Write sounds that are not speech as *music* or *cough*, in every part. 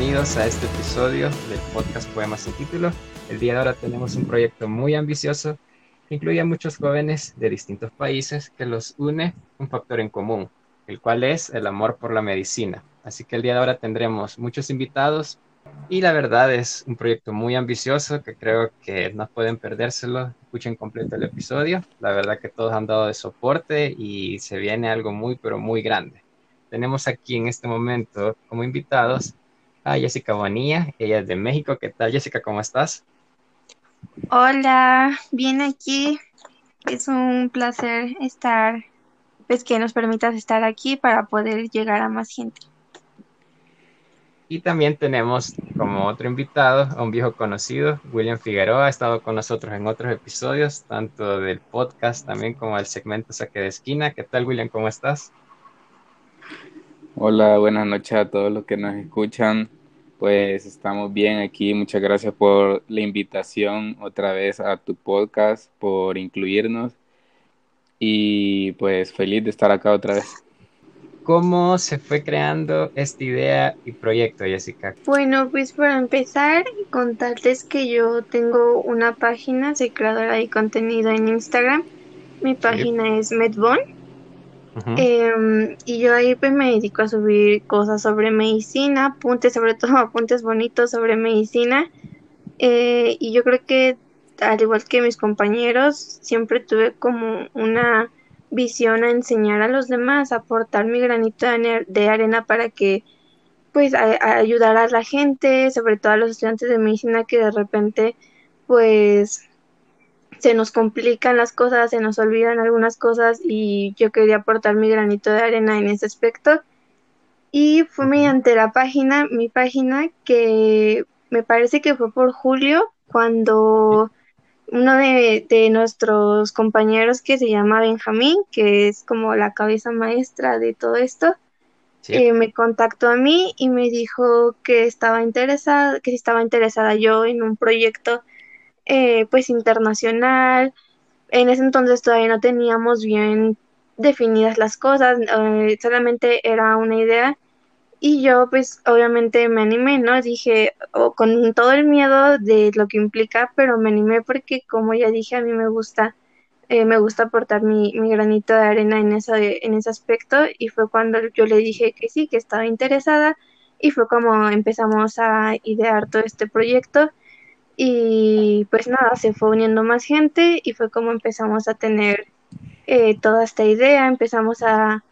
bienvenidos a este episodio del podcast Poemas sin título. El día de ahora tenemos un proyecto muy ambicioso que incluye a muchos jóvenes de distintos países que los une un factor en común, el cual es el amor por la medicina. Así que el día de ahora tendremos muchos invitados y la verdad es un proyecto muy ambicioso que creo que no pueden perdérselo. Escuchen completo el episodio. La verdad que todos han dado de soporte y se viene algo muy, pero muy grande. Tenemos aquí en este momento como invitados a Jessica Bonilla. Ella es de México. ¿Qué tal, Jessica? ¿Cómo estás? Hola, bien aquí. Es un placer estar, pues que nos permitas estar aquí para poder llegar a más gente. Y también tenemos como otro invitado a un viejo conocido, William Figueroa, ha estado con nosotros en otros episodios, tanto del podcast también como del segmento Saque de Esquina. ¿Qué tal, William? ¿Cómo estás? Hola, buenas noches a todos los que nos escuchan. Pues estamos bien aquí. Muchas gracias por la invitación otra vez a tu podcast, por incluirnos y pues feliz de estar acá otra vez. ¿Cómo se fue creando esta idea y proyecto, Jessica? Bueno, pues para empezar, contarles que yo tengo una página, soy creadora de contenido en Instagram. Mi página es Medbon. Em, y yo ahí pues me dedico a subir cosas sobre medicina, apuntes, sobre todo *laughs* apuntes bonitos sobre medicina. Eh, y yo creo que al igual que mis compañeros, siempre tuve como una visión a enseñar a los demás, aportar mi granito de arena para que pues ayudar a la gente, sobre todo a los estudiantes de medicina que de repente pues se nos complican las cosas, se nos olvidan algunas cosas y yo quería aportar mi granito de arena en ese aspecto. Y fue mediante la página, mi página, que me parece que fue por julio, cuando uno de, nuestros compañeros que se llama Benjamín, que es como la cabeza maestra de todo esto, eh, me contactó a mí y me dijo que estaba interesada, que estaba interesada yo en un proyecto eh, pues internacional. En ese entonces todavía no teníamos bien definidas las cosas, eh, solamente era una idea y yo pues obviamente me animé, ¿no? Dije, con todo el miedo de lo que implica, pero me animé porque como ya dije, a mí me gusta, eh, me gusta aportar mi, mi, granito de arena en, ese, en ese aspecto y fue cuando yo le dije que sí, que estaba interesada y fue como empezamos a idear todo este proyecto y pues nada, se fue uniendo más gente y fue como empezamos a tener eh, toda esta idea, empezamos a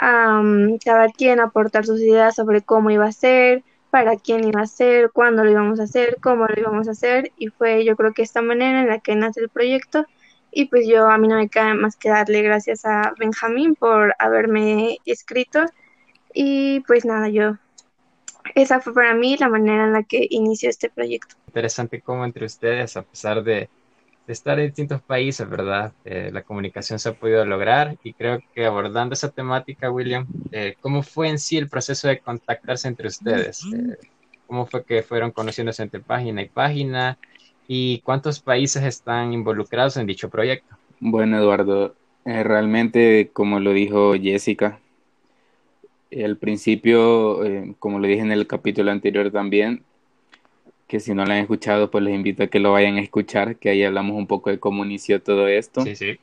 a cada quien aportar sus ideas sobre cómo iba a ser, para quién iba a ser, cuándo lo íbamos a hacer, cómo lo íbamos a hacer y fue yo creo que esta manera en la que nace el proyecto y pues yo a mí no me queda más que darle gracias a Benjamín por haberme escrito y pues nada, yo esa fue para mí la manera en la que inició este proyecto. Interesante cómo entre ustedes, a pesar de estar en distintos países, ¿verdad? Eh, la comunicación se ha podido lograr y creo que abordando esa temática, William, eh, ¿cómo fue en sí el proceso de contactarse entre ustedes? Eh, ¿Cómo fue que fueron conociéndose entre página y página? ¿Y cuántos países están involucrados en dicho proyecto? Bueno, Eduardo, realmente, como lo dijo Jessica, al principio, como lo dije en el capítulo anterior también, que si no lo han escuchado, pues les invito a que lo vayan a escuchar, que ahí hablamos un poco de cómo inició todo esto. Sí, sí.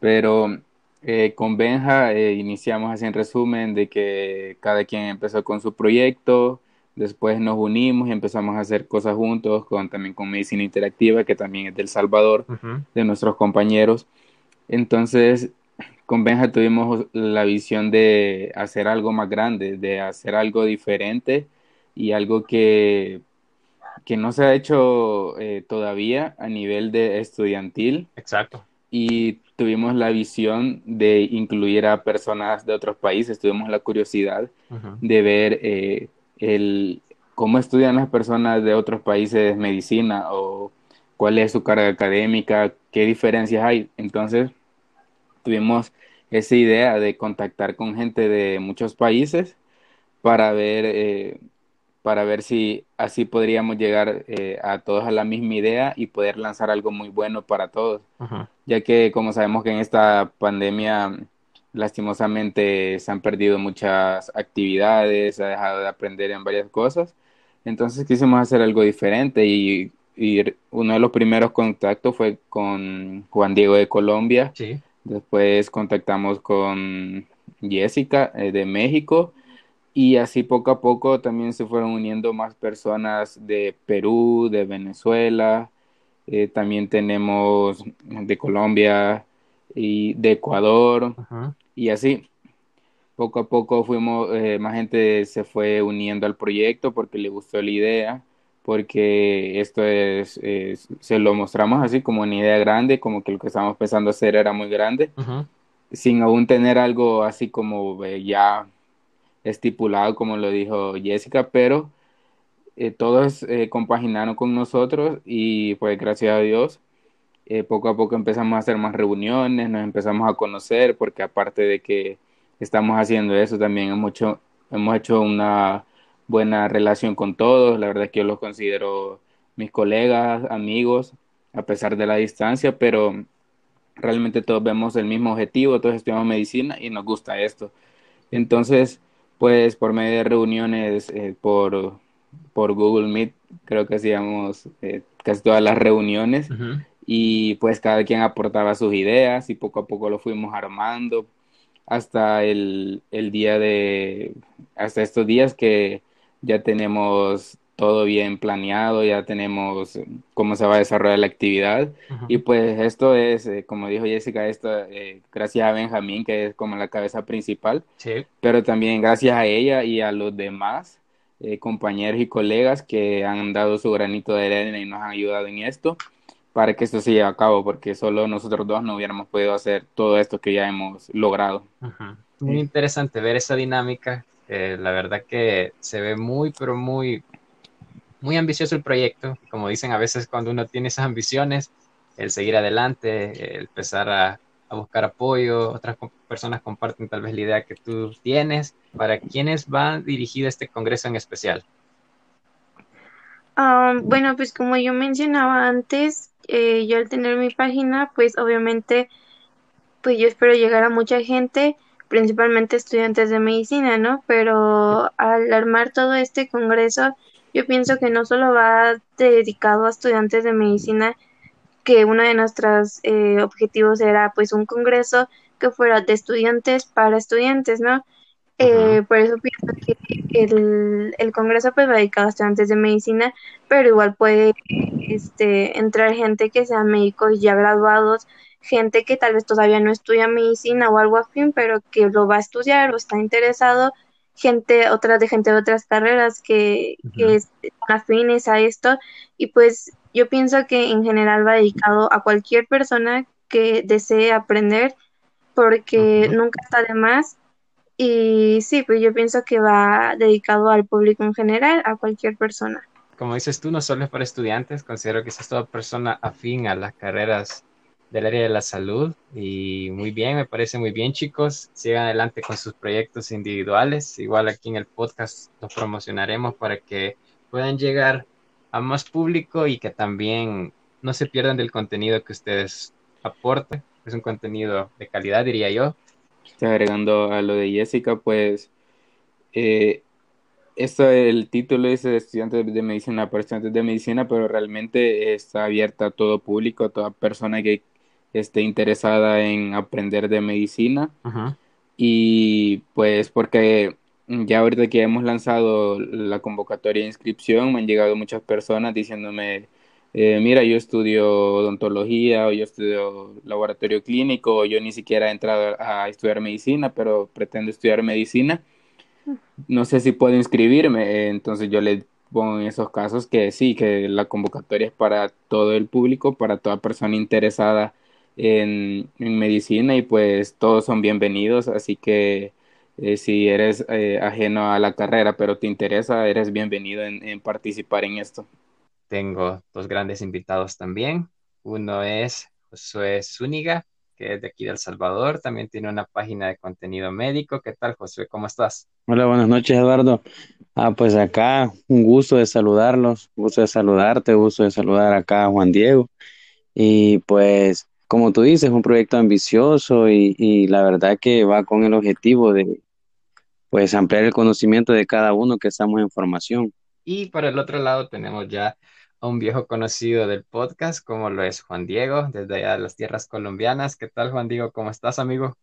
Pero eh, con Benja eh, iniciamos así en resumen de que cada quien empezó con su proyecto, después nos unimos y empezamos a hacer cosas juntos, con, también con Medicina Interactiva, que también es del Salvador, de nuestros compañeros. Entonces, con Benja tuvimos la visión de hacer algo más grande, de hacer algo diferente y algo que que no se ha hecho eh, todavía a nivel de estudiantil. Exacto. Y tuvimos la visión de incluir a personas de otros países, tuvimos la curiosidad de ver eh, el, cómo estudian las personas de otros países medicina o cuál es su carga académica, qué diferencias hay. Entonces, tuvimos esa idea de contactar con gente de muchos países para ver eh, para ver si así podríamos llegar eh, a todos a la misma idea y poder lanzar algo muy bueno para todos. Ya que como sabemos que en esta pandemia lastimosamente se han perdido muchas actividades, se ha dejado de aprender en varias cosas. Entonces quisimos hacer algo diferente y, uno de los primeros contactos fue con Juan Diego de Colombia. Después contactamos con Jessica eh, de México y así poco a poco también se fueron uniendo más personas de Perú, de Venezuela, eh, también tenemos de Colombia y de Ecuador y así. Poco a poco fuimos, eh, más gente se fue uniendo al proyecto porque le gustó la idea, porque esto es, se lo mostramos así como una idea grande, como que lo que estábamos pensando hacer era muy grande, sin aún tener algo así como eh, ya estipulado, como lo dijo Jessica, pero eh, todos compaginaron con nosotros y pues gracias a Dios. poco a poco empezamos a hacer más reuniones, nos empezamos a conocer, porque aparte de que estamos haciendo eso también. Hemos hecho, hemos hecho una buena relación con todos. La verdad es que yo los considero mis colegas, amigos, a pesar de la distancia, pero realmente todos vemos el mismo objetivo, todos estudiamos medicina y nos gusta esto. Entonces, pues por medio de reuniones eh, por, por Google Meet, creo que hacíamos eh, casi todas las reuniones y pues cada quien aportaba sus ideas y poco a poco lo fuimos armando hasta el, día de, hasta estos días que ya tenemos todo bien planeado, ya tenemos cómo se va a desarrollar la actividad. Y pues esto es, eh, como dijo Jessica, esto eh, gracias a Benjamín, que es como la cabeza principal, pero también gracias a ella y a los demás eh, compañeros y colegas que han dado su granito de arena y nos han ayudado en esto para que esto se lleve a cabo, porque solo nosotros dos no hubiéramos podido hacer todo esto que ya hemos logrado. Muy interesante ver esa dinámica. La verdad que se ve muy, pero muy, muy ambicioso el proyecto. Como dicen a veces cuando uno tiene esas ambiciones, el seguir adelante, el empezar a, a buscar apoyo, otras personas comparten tal vez la idea que tú tienes. ¿Para quiénes va dirigido este congreso en especial? Ah, bueno, pues como yo mencionaba antes, eh, yo al tener mi página, pues obviamente, pues yo espero llegar a mucha gente, principalmente estudiantes de medicina, ¿no? Pero al armar todo este congreso, yo pienso que no solo va dedicado a estudiantes de medicina, que uno de nuestros eh, objetivos era pues un congreso que fuera de estudiantes para estudiantes, ¿no? Eh, por eso pienso que el, el Congreso pues va dedicado a estudiantes de medicina, pero igual puede este, entrar gente que sean médicos ya graduados, gente que tal vez todavía no estudia medicina o algo afín, pero que lo va a estudiar o está interesado, gente, otras de gente de otras carreras que, que están afines a esto, y pues yo pienso que en general va dedicado a cualquier persona que desee aprender, porque nunca está de más. Y sí, pues yo pienso que va dedicado al público en general, a cualquier persona. Como dices tú, no solo es para estudiantes, considero que es toda persona afín a las carreras del área de la salud y muy bien, me parece muy bien chicos, sigan adelante con sus proyectos individuales, igual aquí en el podcast los promocionaremos para que puedan llegar a más público y que también no se pierdan del contenido que ustedes aporten, es un contenido de calidad diría yo, agregando a lo de Jessica, pues eh, esto, el título de estudiantes de medicina para estudiantes de medicina, pero realmente está abierta a todo público, a toda persona que esté interesada en aprender de medicina. Y pues porque ya ahorita que hemos lanzado la convocatoria de inscripción, me han llegado muchas personas diciéndome eh, mira, yo estudio odontología o yo estudio laboratorio clínico o yo ni siquiera he entrado a estudiar medicina, pero pretendo estudiar medicina. No sé si puedo inscribirme, entonces yo le pongo en esos casos que sí, que la convocatoria es para todo el público, para toda persona interesada en, medicina y pues todos son bienvenidos, así que eh, si eres eh, ajeno a la carrera pero te interesa, eres bienvenido en participar en esto tengo dos grandes invitados también. Uno es Josué Zúñiga, que es de aquí de El Salvador. También tiene una página de contenido médico. ¿Qué tal, Josué? ¿Cómo estás? Hola, buenas noches, Eduardo. Ah, pues acá, un gusto de saludarlos, gusto de saludarte, gusto de saludar acá a Juan Diego. Y pues, como tú dices, es un proyecto ambicioso y, y la verdad que va con el objetivo de, pues, ampliar el conocimiento de cada uno que estamos en formación. Y por el otro lado tenemos ya a un viejo conocido del podcast, como lo es Juan Diego, desde allá de las tierras colombianas. ¿Qué tal, Juan Diego? ¿Cómo estás, amigo?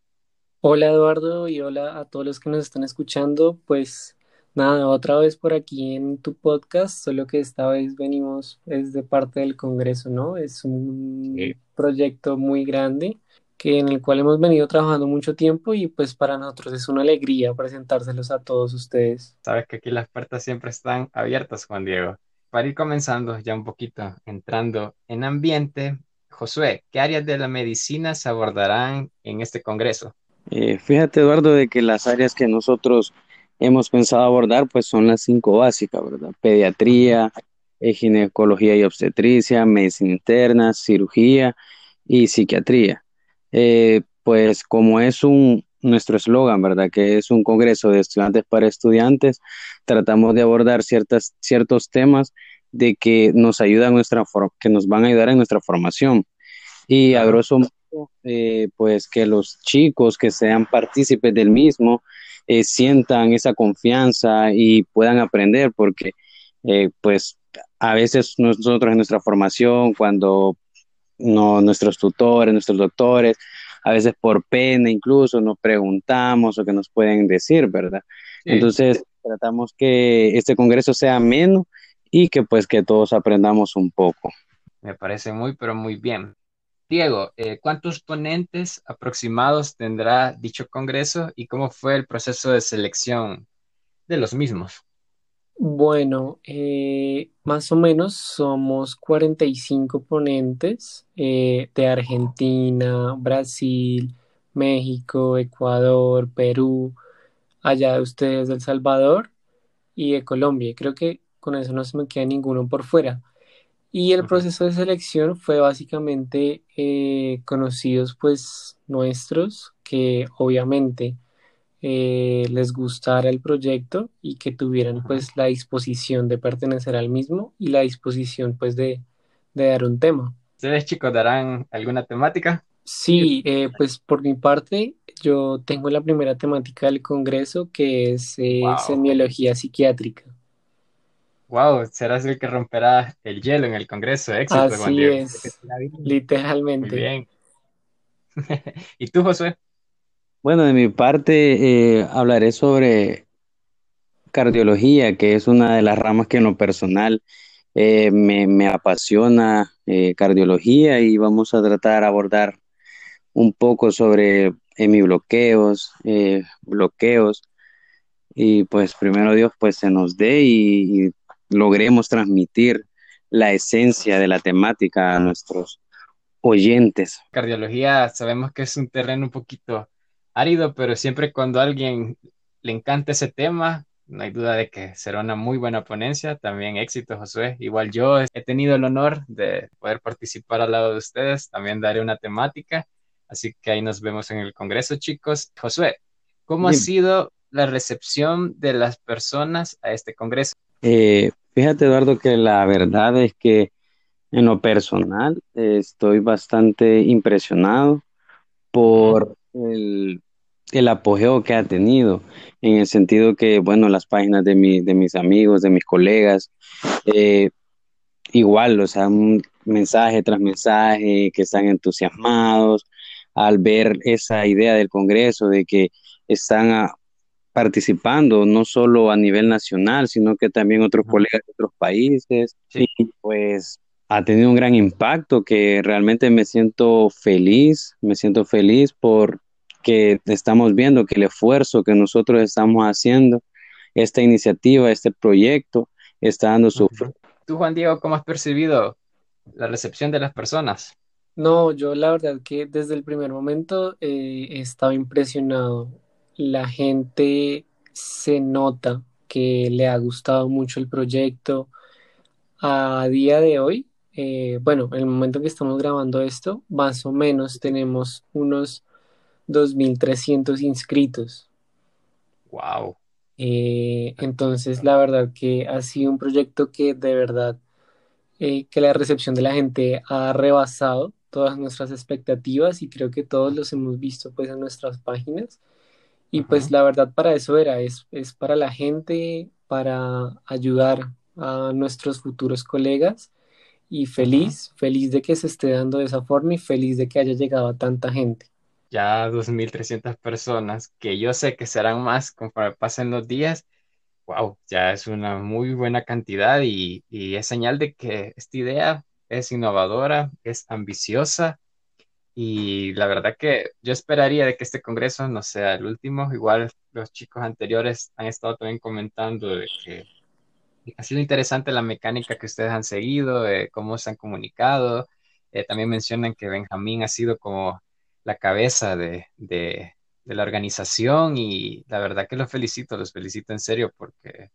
Hola, Eduardo, y hola a todos los que nos están escuchando. Pues nada, otra vez por aquí en tu podcast, solo que esta vez venimos es de parte del Congreso, ¿no? Es un proyecto muy grande que en el cual hemos venido trabajando mucho tiempo y pues para nosotros es una alegría presentárselos a todos ustedes. Sabes que aquí las puertas siempre están abiertas, Juan Diego. Para ir comenzando ya un poquito, entrando en ambiente, Josué, ¿qué áreas de la medicina se abordarán en este congreso? Eh, fíjate, Eduardo, de que las áreas que nosotros hemos pensado abordar, pues son las cinco básicas, ¿verdad? Pediatría, eh, ginecología y obstetricia, medicina interna, cirugía y psiquiatría. Eh, pues como es un nuestro eslogan, ¿verdad? Que es un congreso de estudiantes para estudiantes, tratamos de abordar ciertas, ciertos temas de que nos ayudan nuestra que nos van a ayudar en nuestra formación. Y a grosso modo, eh, pues que los chicos que sean partícipes del mismo eh, sientan esa confianza y puedan aprender, porque pues a veces nosotros en nuestra formación, cuando no, nuestros tutores, nuestros doctores, a veces por pena incluso nos preguntamos o que nos pueden decir, ¿verdad? Entonces tratamos que este congreso sea ameno y que pues que todos aprendamos un poco. Me parece muy, pero muy bien. Diego, eh, ¿cuántos ponentes aproximados tendrá dicho congreso y cómo fue el proceso de selección de los mismos? Bueno, eh, más o menos somos 45 ponentes eh, de Argentina, Brasil, México, Ecuador, Perú, allá de ustedes de El Salvador y de Colombia. Creo que con eso no se me queda ninguno por fuera. Y el proceso de selección fue básicamente eh, conocidos pues nuestros que obviamente eh, les gustara el proyecto y que tuvieran pues la disposición de pertenecer al mismo y la disposición pues de, dar un tema. ¿Ustedes chicos darán alguna temática? Sí, eh, pues por mi parte yo tengo la primera temática del Congreso que es eh, semiología psiquiátrica. Wow, serás el que romperá el hielo en el Congreso. Éxito, Así es, literalmente. Muy bien. *laughs* ¿Y tú, Josué? Bueno, de mi parte eh, hablaré sobre cardiología, que es una de las ramas que en lo personal eh, me, apasiona eh, cardiología y vamos a tratar de abordar un poco sobre hemibloqueos, bloqueos y pues primero Dios pues se nos dé y, y logremos transmitir la esencia de la temática a nuestros oyentes. Cardiología sabemos que es un terreno un poquito árido, pero siempre cuando a alguien le encanta ese tema, no hay duda de que será una muy buena ponencia. También éxito, Josué. Igual yo he tenido el honor de poder participar al lado de ustedes. También daré una temática. Así que ahí nos vemos en el Congreso, chicos. Josué, ¿cómo ha sido la recepción de las personas a este Congreso? Eh, fíjate, Eduardo, que la verdad es que en lo personal estoy bastante impresionado por el, el apogeo que ha tenido, en el sentido que, bueno, las páginas de, mi, de mis amigos, de mis colegas, eh, igual, o sea, un mensaje tras mensaje, que están entusiasmados al ver esa idea del Congreso, de que están participando no solo a nivel nacional, sino que también otros colegas de otros países. Y pues ha tenido un gran impacto que realmente me siento feliz, me siento feliz por que estamos viendo que el esfuerzo que nosotros estamos haciendo, esta iniciativa, este proyecto, está dando su fruto. Tú, Juan Diego, ¿cómo has percibido la recepción de las personas? No, yo la verdad que desde el primer momento eh, he estado impresionado. La gente se nota que le ha gustado mucho el proyecto. A día de hoy, eh, bueno, en el momento que estamos grabando esto, más o menos tenemos unos 2.300 inscritos. Wow. Eh, entonces, la verdad que ha sido un proyecto que de verdad, eh, que la recepción de la gente ha rebasado todas nuestras expectativas y creo que todos los hemos visto pues en nuestras páginas. Y pues la verdad para eso era, es, es para la gente, para ayudar a nuestros futuros colegas y feliz, feliz de que se esté dando de esa forma y feliz de que haya llegado a tanta gente. Ya 2.300 personas, que yo sé que serán más conforme pasen los días. Wow, ya es una muy buena cantidad y, y es señal de que esta idea es innovadora, es ambiciosa y la verdad que yo esperaría de que este congreso no sea el último. Igual los chicos anteriores han estado también comentando de que ha sido interesante la mecánica que ustedes han seguido, cómo se han comunicado. Eh, también mencionan que Benjamín ha sido como la cabeza de, de, la organización y la verdad que los felicito, los felicito en serio porque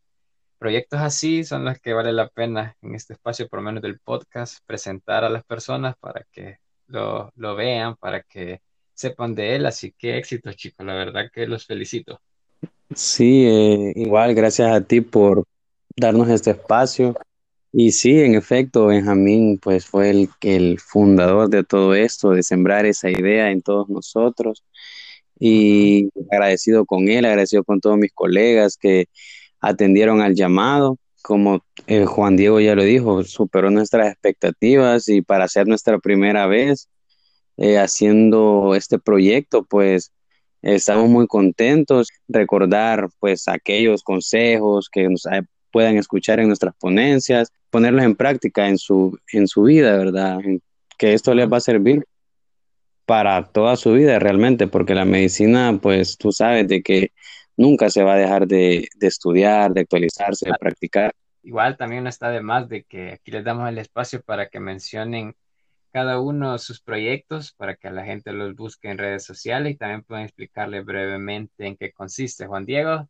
proyectos así son los que vale la pena en este espacio, por lo menos del podcast, presentar a las personas para que lo, lo vean, para que sepan de él. Así que éxito, chicos, la verdad que los felicito. Sí, eh, igual, gracias a ti por darnos este espacio. Y sí, en efecto, Benjamín pues fue el, el fundador de todo esto, de sembrar esa idea en todos nosotros. Y agradecido con él, agradecido con todos mis colegas que atendieron al llamado. Como eh, Juan Diego ya lo dijo, superó nuestras expectativas y para ser nuestra primera vez eh, haciendo este proyecto, pues estamos muy contentos. Recordar pues aquellos consejos que nos puedan escuchar en nuestras ponencias, ponerlos en práctica en su, en su vida, ¿verdad? Que esto les va a servir para toda su vida realmente, porque la medicina, pues tú sabes de que nunca se va a dejar de, estudiar, de actualizarse, de practicar. Igual también no está de más de que aquí les damos el espacio para que mencionen cada uno sus proyectos para que la gente los busque en redes sociales y también pueden explicarle brevemente en qué consiste. Juan Diego.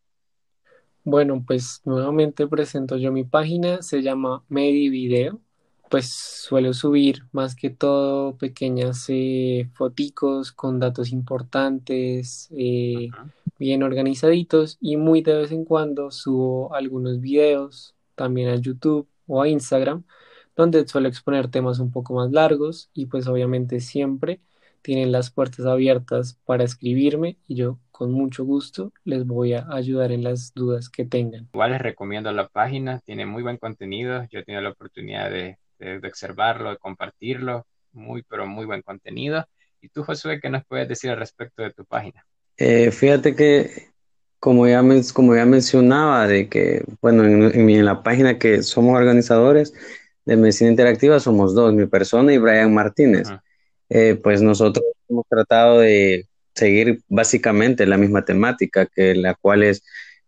Bueno, pues nuevamente presento yo mi página, se llama Medivideo. Pues suelo subir más que todo pequeñas eh, foticos con datos importantes, eh, bien organizaditos y muy de vez en cuando subo algunos videos también a YouTube o a Instagram donde suelo exponer temas un poco más largos y pues obviamente siempre tienen las puertas abiertas para escribirme y yo con mucho gusto les voy a ayudar en las dudas que tengan. Igual les recomiendo la página, tiene muy buen contenido, yo he tenido la oportunidad de, observarlo, de compartirlo, muy pero muy buen contenido. ¿Y tú, Josué, qué nos puedes decir al respecto de tu página? Eh, fíjate que, como ya, como ya mencionaba, de que, bueno, en, la página que somos organizadores de medicina interactiva somos dos, mi persona y Brian Martínez. Eh, pues nosotros hemos tratado de seguir básicamente la misma temática, que la cual es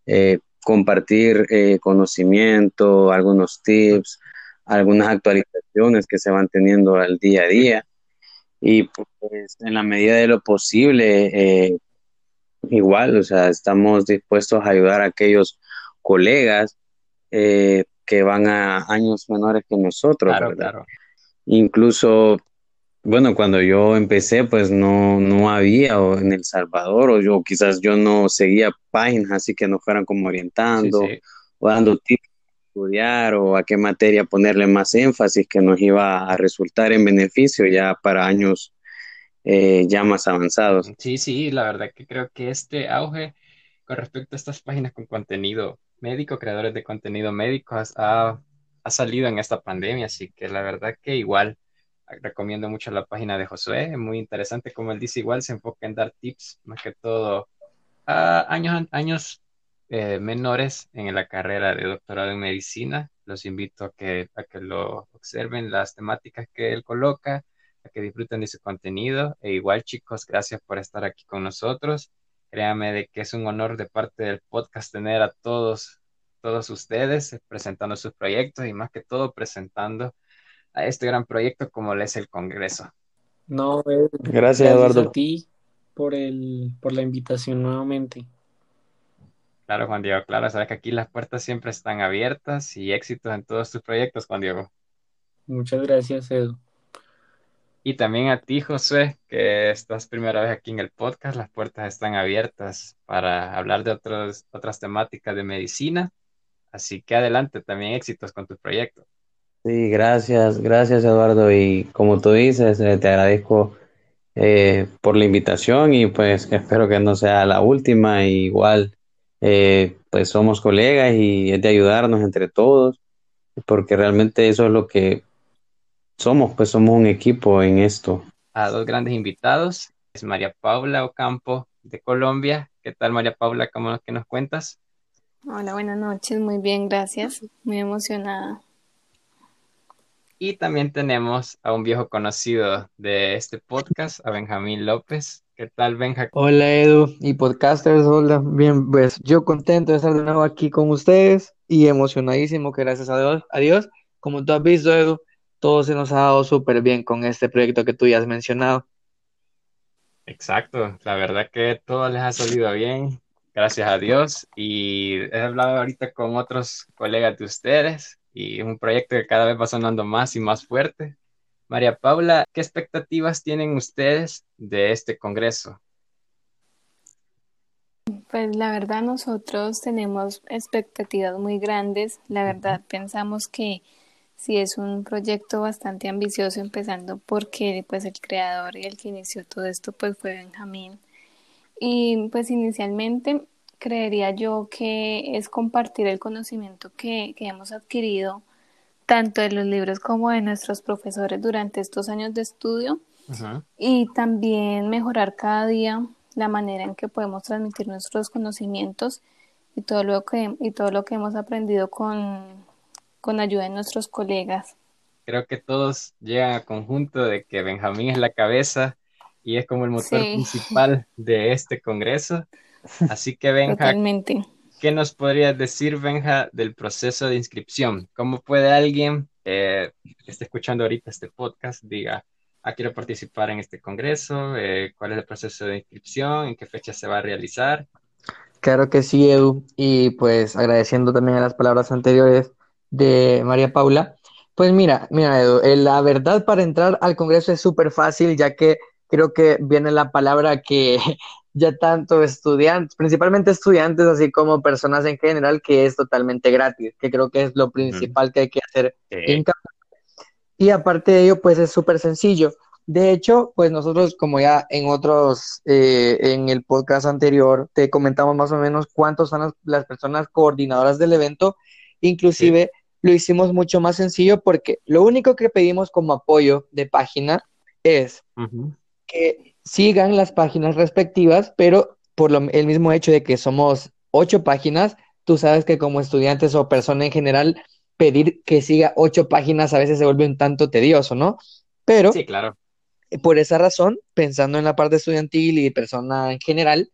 eh, compartir eh, conocimiento, algunos tips, algunas actualizaciones que se van teniendo al día a día. Y pues en la medida de lo posible, igual, o sea, estamos dispuestos a ayudar a aquellos colegas que van a años menores que nosotros, Claro. Incluso bueno, cuando yo empecé, pues no, no había o en El Salvador, o yo quizás yo no seguía páginas así que nos fueran como orientando o dando tips estudiar o a qué materia ponerle más énfasis que nos iba a resultar en beneficio ya para años eh, ya más avanzados. Sí, sí, la verdad que creo que este auge con respecto a estas páginas con contenido médico, creadores de contenido médico, ha, ha salido en esta pandemia, así que la verdad que igual recomiendo mucho la página de Josué, es muy interesante, como él dice, igual se enfoca en dar tips, más que todo a años, años eh, menores en la carrera de doctorado en medicina. Los invito a que, a que lo observen, las temáticas que él coloca, que disfruten de su contenido. E igual, chicos, gracias por estar aquí con nosotros. Créanme de que es un honor de parte del podcast tener a todos, todos ustedes presentando sus proyectos y más que todo presentando a este gran proyecto como lo es el Congreso. No, eh, gracias, Eduardo. a ti por, el, por la invitación nuevamente. Claro, Juan Diego, claro, sabes que aquí las puertas siempre están abiertas y éxitos en todos tus proyectos, Juan Diego. Muchas gracias, Edu. Y también a ti, José, que estás primera vez aquí en el podcast, las puertas están abiertas para hablar de otros, otras temáticas de medicina. Así que adelante, también éxitos con tus proyectos. Sí, gracias, gracias Eduardo. Y como tú dices, eh, te agradezco eh, por la invitación y pues espero que no sea la última. igual, eh, pues somos colegas y es de ayudarnos entre todos. porque realmente eso es lo que somos, pues somos un equipo en esto. A dos grandes invitados, es María Paula Ocampo de Colombia. ¿Qué tal María Paula? ¿Cómo que nos cuentas? Hola, buenas noches, muy bien, gracias. Muy emocionada. Y también tenemos a un viejo conocido de este podcast, a Benjamín López. ¿Qué tal, Benja? Hola, Edu y podcasters. Hola, bien, pues yo contento de estar de nuevo aquí con ustedes y emocionadísimo que gracias a Dios, a Dios, como tú has visto, Edu, todo se nos ha dado súper bien con este proyecto que tú ya has mencionado. Exacto, la verdad que todo les ha salido bien, gracias a Dios. Y he hablado ahorita con otros colegas de ustedes y es un proyecto que cada vez va sonando más y más fuerte. María Paula, ¿qué expectativas tienen ustedes de este Congreso? Pues la verdad nosotros tenemos expectativas muy grandes. La verdad pensamos que sí es un proyecto bastante ambicioso, empezando porque pues el creador y el que inició todo esto pues fue Benjamín. Y pues inicialmente creería yo que es compartir el conocimiento que, hemos adquirido tanto de los libros como de nuestros profesores durante estos años de estudio y también mejorar cada día la manera en que podemos transmitir nuestros conocimientos y todo lo que, y todo lo que hemos aprendido con, con ayuda de nuestros colegas. Creo que todos llegan a conjunto de que Benjamín es la cabeza y es como el motor principal de este congreso *laughs* Así que Benja, ¿qué nos podrías decir, Benja, del proceso de inscripción? ¿Cómo puede alguien eh, que esté escuchando ahorita este podcast diga, ah, quiero participar en este congreso? Eh, ¿Cuál es el proceso de inscripción? ¿En qué fecha se va a realizar? Claro que sí, Edu. Y pues agradeciendo también a las palabras anteriores de María Paula. Pues mira, mira, Edu, eh, la verdad para entrar al Congreso es súper fácil, ya que creo que viene la palabra que *laughs* ya tanto estudiantes, principalmente estudiantes, así como personas en general, que es totalmente gratis, que creo que es lo principal que hay que hacer en Y aparte de ello, pues es súper sencillo. De hecho, pues nosotros, como ya en otros, eh, en el podcast anterior, te comentamos más o menos cuántos son las, personas coordinadoras del evento, inclusive lo hicimos mucho más sencillo porque lo único que pedimos como apoyo de página es que sigan las páginas respectivas, pero por el mismo hecho de que somos ocho páginas, tú sabes que como estudiantes o persona en general, pedir que siga ocho páginas a veces se vuelve un tanto tedioso, ¿no? Pero, sí, claro. Por esa razón, pensando en la parte estudiantil y persona en general,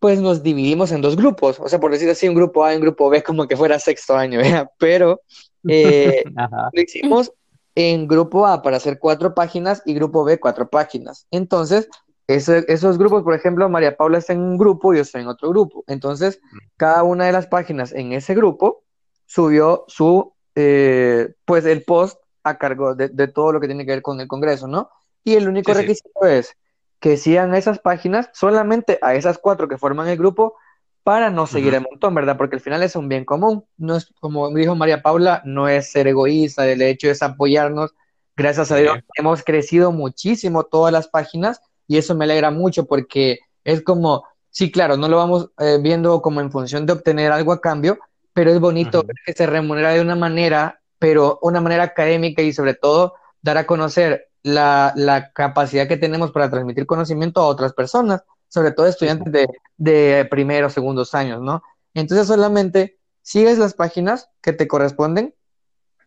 pues nos dividimos en dos grupos, o sea, por decir así, un grupo A y un grupo B, como que fuera sexto año, *laughs* pero eh, *laughs* lo hicimos en grupo A para hacer cuatro páginas y grupo B cuatro páginas. Entonces, esos grupos, por ejemplo, María Paula está en un grupo y yo estoy en otro grupo. Entonces, cada una de las páginas en ese grupo subió su, eh, pues, el post a cargo de, todo lo que tiene que ver con el Congreso, ¿no? Y el único requisito es que sigan esas páginas solamente a esas cuatro que forman el grupo para no seguir el montón, ¿verdad? Porque al final es un bien común. No es, como dijo María Paula, no es ser egoísta, el hecho es apoyarnos. Gracias a Dios hemos crecido muchísimo todas las páginas y eso me alegra mucho porque es como, sí, claro, no lo vamos eh, viendo como en función de obtener algo a cambio, pero es bonito que se remunera de una manera, pero una manera académica y sobre todo dar a conocer la, la capacidad que tenemos para transmitir conocimiento a otras personas sobre todo estudiantes de, de primeros, segundos años, ¿no? Entonces solamente sigues las páginas que te corresponden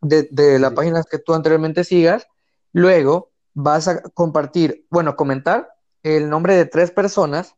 de, de las páginas que tú anteriormente sigas, luego vas a compartir, bueno, comentar el nombre de tres personas,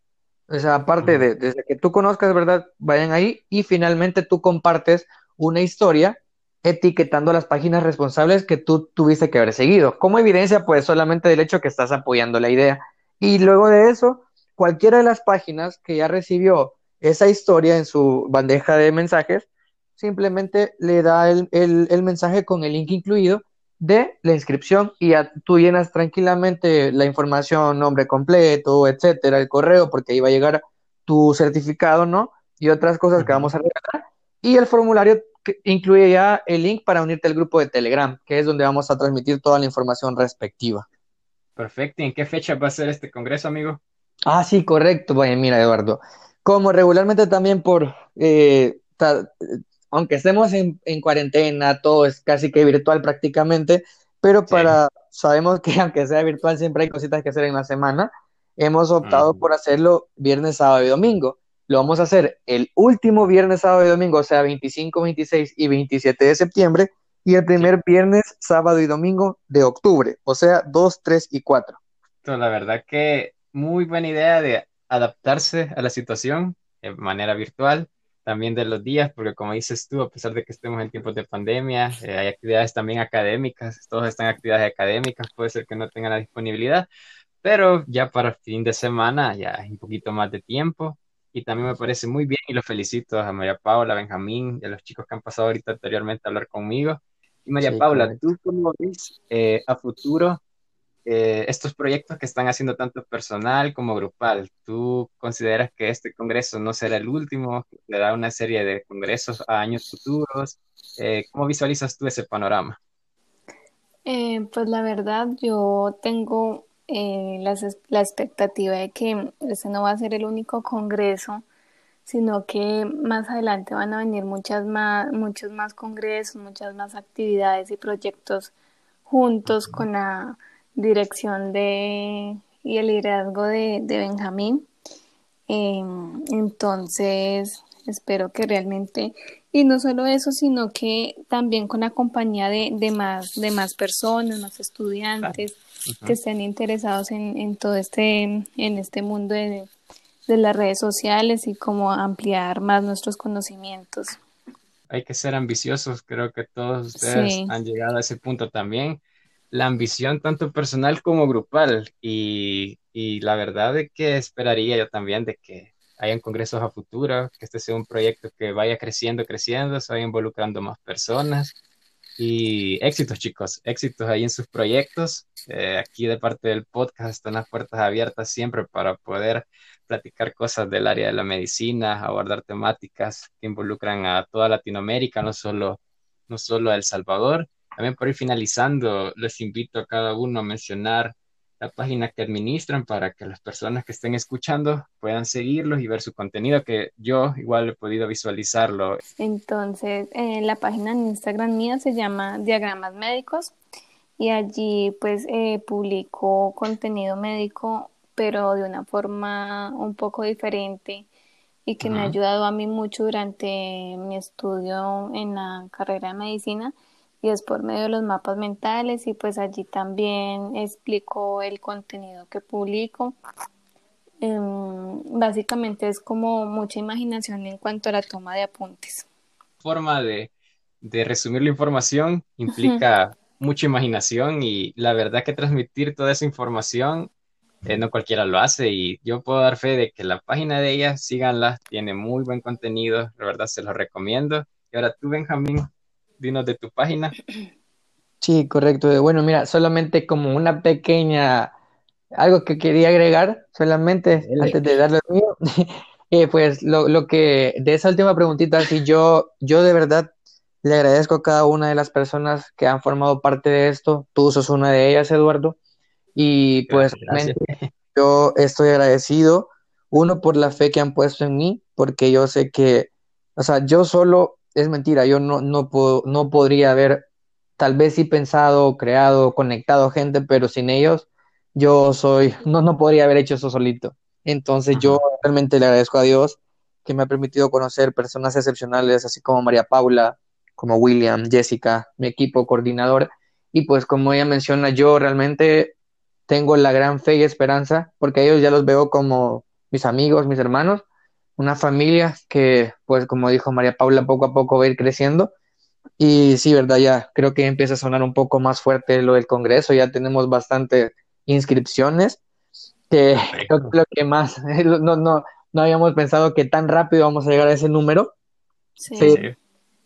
o sea, aparte de desde que tú conozcas, ¿verdad? Vayan ahí y finalmente tú compartes una historia etiquetando las páginas responsables que tú tuviste que haber seguido. Como evidencia, pues solamente del hecho que estás apoyando la idea. Y luego de eso, cualquiera de las páginas que ya recibió esa historia en su bandeja de mensajes, simplemente le da el, mensaje con el link incluido de la inscripción y ya tú llenas tranquilamente la información, nombre completo, etcétera, el correo, porque ahí va a llegar tu certificado, ¿no? Y otras cosas que vamos a regalar. Y el formulario incluye ya el link para unirte al grupo de Telegram, que es donde vamos a transmitir toda la información respectiva. Perfecto. ¿Y en qué fecha va a ser este congreso, amigo? Ah, sí, correcto. Bueno, mira, Eduardo, como regularmente también por, eh, aunque estemos en, cuarentena, todo es casi que virtual prácticamente, pero para, sabemos que *laughs* aunque sea virtual, siempre hay cositas que hacer en la semana, hemos optado por hacerlo viernes, sábado y domingo. Lo vamos a hacer el último viernes, sábado y domingo, o sea, 25, 26 y 27 de septiembre, y el primer viernes, sábado y domingo de octubre, o sea, 2, 3 y 4. La verdad que muy buena idea de adaptarse a la situación de manera virtual, también de los días, porque como dices tú, a pesar de que estemos en tiempos de pandemia, eh, hay actividades también académicas, todos están en actividades académicas, puede ser que no tengan la disponibilidad, pero ya para fin de semana ya hay un poquito más de tiempo y también me parece muy bien y los felicito a María Paula, a Benjamín y a los chicos que han pasado ahorita anteriormente a hablar conmigo. Y María Paula, ¿tú cómo ves eh, a futuro eh, estos proyectos que están haciendo tanto personal como grupal, ¿tú consideras que este congreso no será el último? ¿Le da una serie de congresos a años futuros? Eh, ¿Cómo visualizas tú ese panorama? Eh, pues la verdad, yo tengo la, la expectativa de que este no va a ser el único congreso, sino que más adelante van a venir muchas más, muchos más congresos, muchas más actividades y proyectos juntos con la dirección de, y el liderazgo de, Benjamín. Em, entonces, espero que realmente, y no solo eso, sino que también con la compañía de, de más, de más personas, más estudiantes que estén interesados en, en, todo este, en este mundo de, de las redes sociales y cómo ampliar más nuestros conocimientos. Hay que ser ambiciosos, creo que todos ustedes han llegado a ese punto también. La ambición tanto personal como grupal y, la verdad es que esperaría yo también de que hayan congresos a futuro, que este sea un proyecto que vaya creciendo, creciendo, se vaya involucrando más personas y éxitos chicos, éxitos ahí en sus proyectos. Eh, aquí de parte del podcast están las puertas abiertas siempre para poder platicar cosas del área de la medicina, abordar temáticas que involucran a toda Latinoamérica, no solo, no solo a El Salvador. También por ir finalizando, les invito a cada uno a mencionar la página que administran para que las personas que estén escuchando puedan seguirlos y ver su contenido, que yo igual he podido visualizarlo. Entonces, eh, la página en Instagram mía se llama Diagramas Médicos y allí pues eh, publico contenido médico, pero de una forma un poco diferente y que me ha ayudado a mí mucho durante mi estudio en la carrera de medicina y es por medio de los mapas mentales y pues allí también explico el contenido que publico. Em, básicamente es como mucha imaginación en cuanto a la toma de apuntes. Forma de, resumir la información implica mucha imaginación y la verdad que transmitir toda esa información eh, no cualquiera lo hace y yo puedo dar fe de que la página de ella, síganla, tiene muy buen contenido, la verdad se lo recomiendo. Y ahora tú, Benjamín, dinos de tu página. Sí, correcto. Bueno, mira, solamente como una pequeña, algo que quería agregar, solamente antes de darle el mío, *laughs* eh, pues lo, lo, que, de esa última preguntita, si yo, yo de verdad le agradezco a cada una de las personas que han formado parte de esto, tú sos una de ellas, Eduardo, y pues realmente yo estoy agradecido, uno, por la fe que han puesto en mí, porque yo sé que, o sea, yo solo es mentira, yo no, no, puedo, no podría haber, tal vez sí pensado, creado, conectado gente, pero sin ellos yo soy, no, no podría haber hecho eso solito. Entonces yo realmente le agradezco a Dios que me ha permitido conocer personas excepcionales, así como María Paula, como William, Jessica, mi equipo coordinador. Y pues como ella menciona, yo realmente tengo la gran fe y esperanza, porque ellos ya los veo como mis amigos, mis hermanos, una familia que, pues como dijo María Paula, poco a poco va a ir creciendo. Y sí, verdad, ya creo que empieza a sonar un poco más fuerte lo del Congreso, ya tenemos bastantes inscripciones, que creo que lo que más, *laughs* no, no, no habíamos pensado que tan rápido vamos a llegar a ese número. Sí.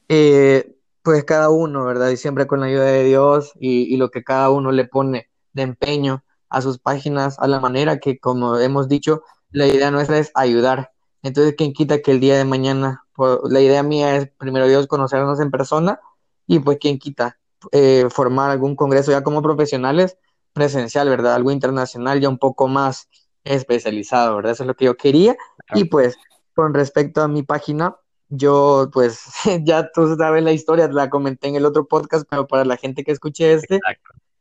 Eh, pues cada uno, ¿verdad? Y siempre con la ayuda de Dios y, y lo que cada uno le pone de empeño a sus páginas, a la manera que, como hemos dicho, la idea nuestra es ayudar, entonces, ¿quién quita que el día de mañana, pues, la idea mía es, primero Dios, conocernos en persona y pues, ¿quién quita? Eh, formar algún congreso ya como profesionales presencial, ¿verdad? Algo internacional ya un poco más especializado, ¿verdad? Eso es lo que yo quería. Y pues, con respecto a mi página, yo pues *laughs* ya tú sabes la historia, la comenté en el otro podcast, pero para la gente que escuche este,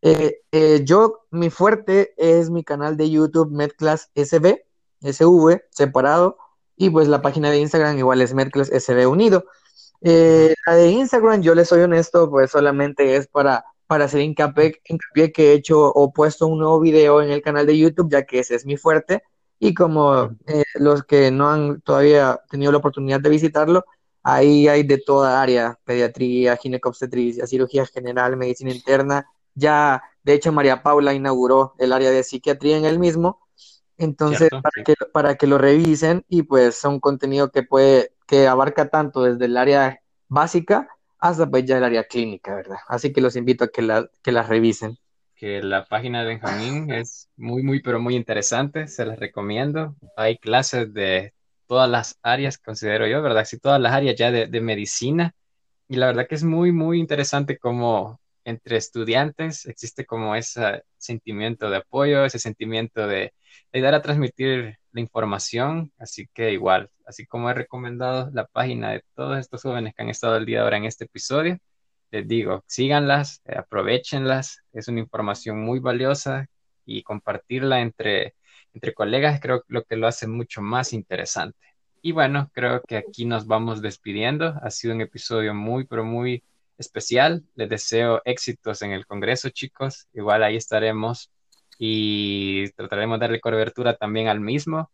eh, eh, yo, mi fuerte es mi canal de YouTube MedClass SB, SV, separado, y pues la página de Instagram igual es MedClass SB unido. Eh, la de Instagram, yo les soy honesto, pues solamente es para, para hacer hincapié, hincapié que he hecho o puesto un nuevo video en el canal de YouTube, ya que ese es mi fuerte. Y como eh, los que no han todavía tenido la oportunidad de visitarlo, ahí hay de toda área, pediatría, ginecobstetricia, cirugía general, medicina interna. Ya, de hecho, María Paula inauguró el área de psiquiatría en el mismo. Entonces, para, que, para que lo revisen y pues son contenido que puede, que abarca tanto desde el área básica hasta pues ya el área clínica, ¿verdad? Así que los invito a que la, que las revisen que la página de Benjamín es muy, muy, pero muy interesante, se las recomiendo. Hay clases de todas las áreas, considero yo, ¿verdad? Sí, todas las áreas ya de, de medicina. Y la verdad que es muy, muy interesante cómo entre estudiantes existe como ese sentimiento de apoyo, ese sentimiento de ayudar a transmitir la información. Así que igual, así como he recomendado la página de todos estos jóvenes que han estado el día de ahora en este episodio, les digo, síganlas, eh, aprovechenlas, es una información muy valiosa y compartirla entre, entre colegas creo lo que lo hace mucho más interesante. Y bueno, creo que aquí nos vamos despidiendo. Ha sido un episodio muy, pero muy especial. Les deseo éxitos en el Congreso, chicos. Igual ahí estaremos y trataremos de darle cobertura también al mismo.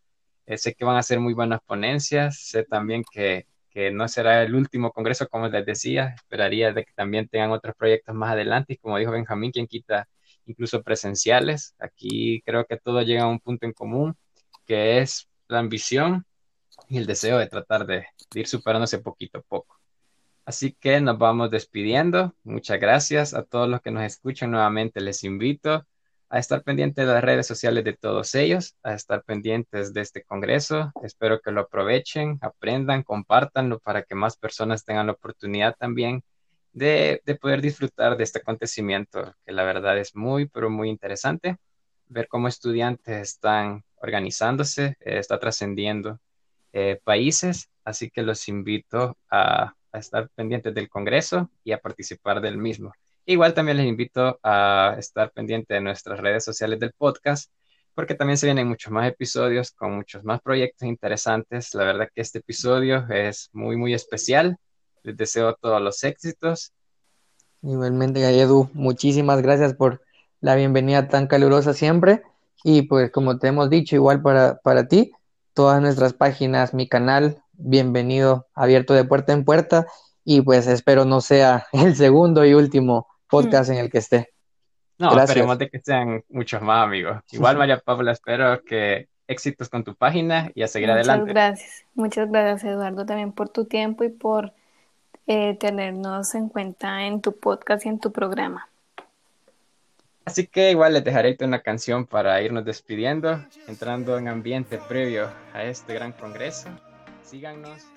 Eh, sé que van a ser muy buenas ponencias. Sé también que que no será el último congreso, como les decía, esperaría de que también tengan otros proyectos más adelante y como dijo Benjamín, quien quita incluso presenciales. Aquí creo que todo llega a un punto en común, que es la ambición y el deseo de tratar de, de ir superándose poquito a poco. Así que nos vamos despidiendo. Muchas gracias a todos los que nos escuchan. Nuevamente les invito a estar pendientes de las redes sociales de todos ellos, a estar pendientes de este congreso. Espero que lo aprovechen, aprendan, compártanlo para que más personas tengan la oportunidad también de, poder disfrutar de este acontecimiento, que la verdad es muy, pero muy interesante. Ver cómo estudiantes están organizándose, eh, está trascendiendo eh, países, así que los invito a estar pendientes del Congreso y a participar del mismo. Igual también les invito a estar pendiente de nuestras redes sociales del podcast, porque también se vienen muchos más episodios con muchos más proyectos interesantes. La verdad que este episodio es muy, muy especial. Les deseo todos los éxitos. Igualmente, Edu, muchísimas gracias por la bienvenida tan calurosa siempre. Y pues como te hemos dicho, igual para, para ti, todas nuestras páginas, mi canal, bienvenido, abierto de puerta en puerta. Y pues espero no sea *laughs* el segundo y último podcast en el que esté. No, esperemos de que sean muchos más, amigos. Igual, María Paula, espero que éxitos con tu página y a seguir adelante. Muchas gracias. Muchas gracias, Eduardo, también por tu tiempo y por eh, tenernos en cuenta en tu podcast y en tu programa. Así que igual les dejaré una canción para irnos despidiendo, entrando en ambiente previo a este gran congreso. Síganos